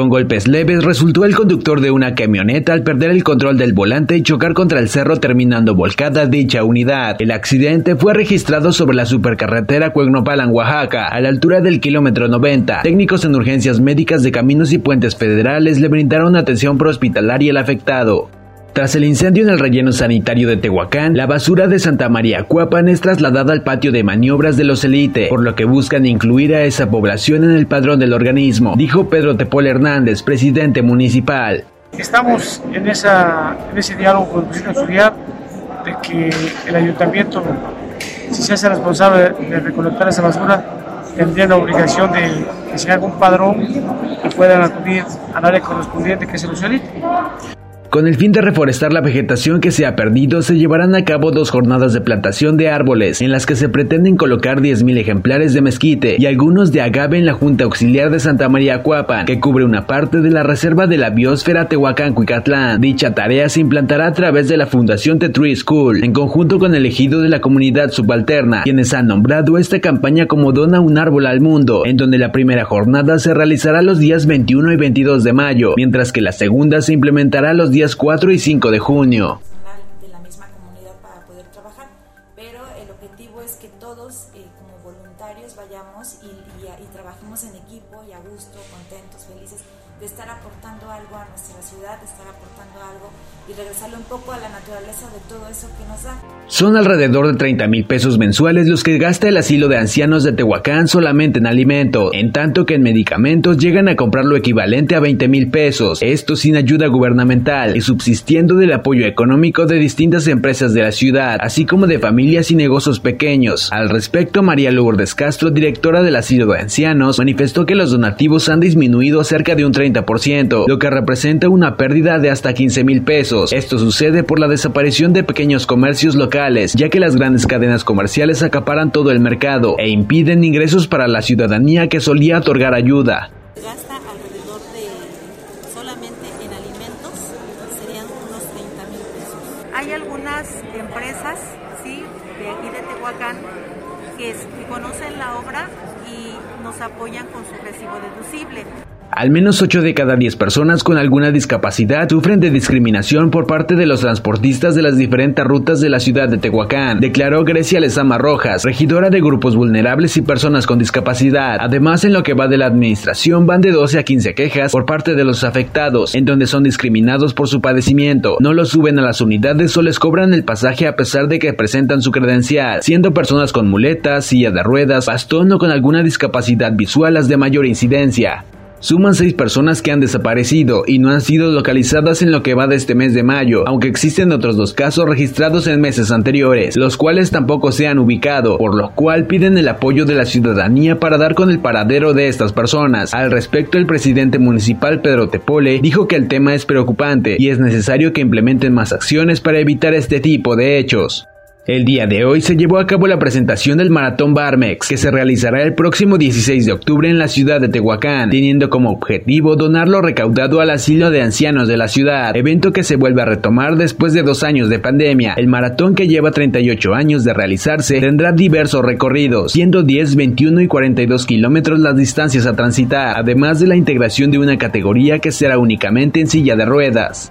Con golpes leves resultó el conductor de una camioneta al perder el control del volante y chocar contra el cerro terminando volcada dicha unidad. El accidente fue registrado sobre la supercarretera Cuegnopalan, Oaxaca, a la altura del kilómetro 90. Técnicos en urgencias médicas de caminos y puentes federales le brindaron atención prehospitalaria al afectado. Tras el incendio en el relleno sanitario de Tehuacán, la basura de Santa María Cuapan es trasladada al patio de maniobras de los Elite, por lo que buscan incluir a esa población en el padrón del organismo, dijo Pedro Tepol Hernández, presidente municipal. Estamos en, ese diálogo con la Seguridad de que el ayuntamiento, si se hace responsable de recolectar esa basura, tendría la obligación de que se haga un padrón y puedan acudir al área correspondiente que es el Elite. Con el fin de reforestar la vegetación que se ha perdido, se llevarán a cabo dos jornadas de plantación de árboles, en las que se pretenden colocar 10.000 ejemplares de mezquite y algunos de agave en la Junta Auxiliar de Santa María Cuapan, que cubre una parte de la reserva de la biosfera Tehuacán-Cuicatlán. Dicha tarea se implantará a través de la Fundación The Tree School, en conjunto con el ejido de la comunidad subalterna, quienes han nombrado esta campaña como Dona un árbol al mundo, en donde la primera jornada se realizará los días 21 y 22 de mayo, mientras que la segunda se implementará los días días 4 y 5 de junio. de la misma comunidad para poder trabajar, pero el objetivo es que todos eh, como voluntarios vayamos y, y, y trabajemos en equipo y a gusto, contentos, felices de estar aportando algo a nuestra ciudad, de estar aportando algo y regresarle un poco a la naturaleza de todo eso que nos da. Son alrededor de 30 mil pesos mensuales los que gasta el asilo de ancianos de Tehuacán solamente en alimento, en tanto que en medicamentos llegan a comprar lo equivalente a 20 mil pesos, esto sin ayuda gubernamental y subsistiendo del apoyo económico de distintas empresas de la ciudad, así como de familias y negocios pequeños. Al respecto, María Lourdes Castro, directora del asilo de ancianos, manifestó que los donativos han disminuido cerca de un 30%, lo que representa una pérdida de hasta 15 mil pesos esto sucede por la desaparición de pequeños comercios locales, ya que las grandes cadenas comerciales acaparan todo el mercado e impiden ingresos para la ciudadanía que solía otorgar ayuda. Gasta alrededor de solamente en alimentos serían unos 30 mil pesos. Hay algunas empresas, sí, de aquí de Tehuacán, que, que conocen la obra y nos apoyan con su recibo deducible. Al menos 8 de cada 10 personas con alguna discapacidad sufren de discriminación por parte de los transportistas de las diferentes rutas de la ciudad de Tehuacán, declaró Grecia Lezama Rojas, regidora de grupos vulnerables y personas con discapacidad. Además, en lo que va de la administración van de 12 a 15 quejas por parte de los afectados, en donde son discriminados por su padecimiento. No los suben a las unidades o les cobran el pasaje a pesar de que presentan su credencial, siendo personas con muletas, silla de ruedas, bastón o con alguna discapacidad visual las de mayor incidencia. Suman seis personas que han desaparecido y no han sido localizadas en lo que va de este mes de mayo, aunque existen otros dos casos registrados en meses anteriores, los cuales tampoco se han ubicado, por lo cual piden el apoyo de la ciudadanía para dar con el paradero de estas personas. Al respecto, el presidente municipal Pedro Tepole dijo que el tema es preocupante y es necesario que implementen más acciones para evitar este tipo de hechos. El día de hoy se llevó a cabo la presentación del Maratón Barmex, que se realizará el próximo 16 de octubre en la ciudad de Tehuacán, teniendo como objetivo donar lo recaudado al asilo de ancianos de la ciudad, evento que se vuelve a retomar después de dos años de pandemia. El maratón que lleva 38 años de realizarse tendrá diversos recorridos, siendo 10, 21 y 42 kilómetros las distancias a transitar, además de la integración de una categoría que será únicamente en silla de ruedas.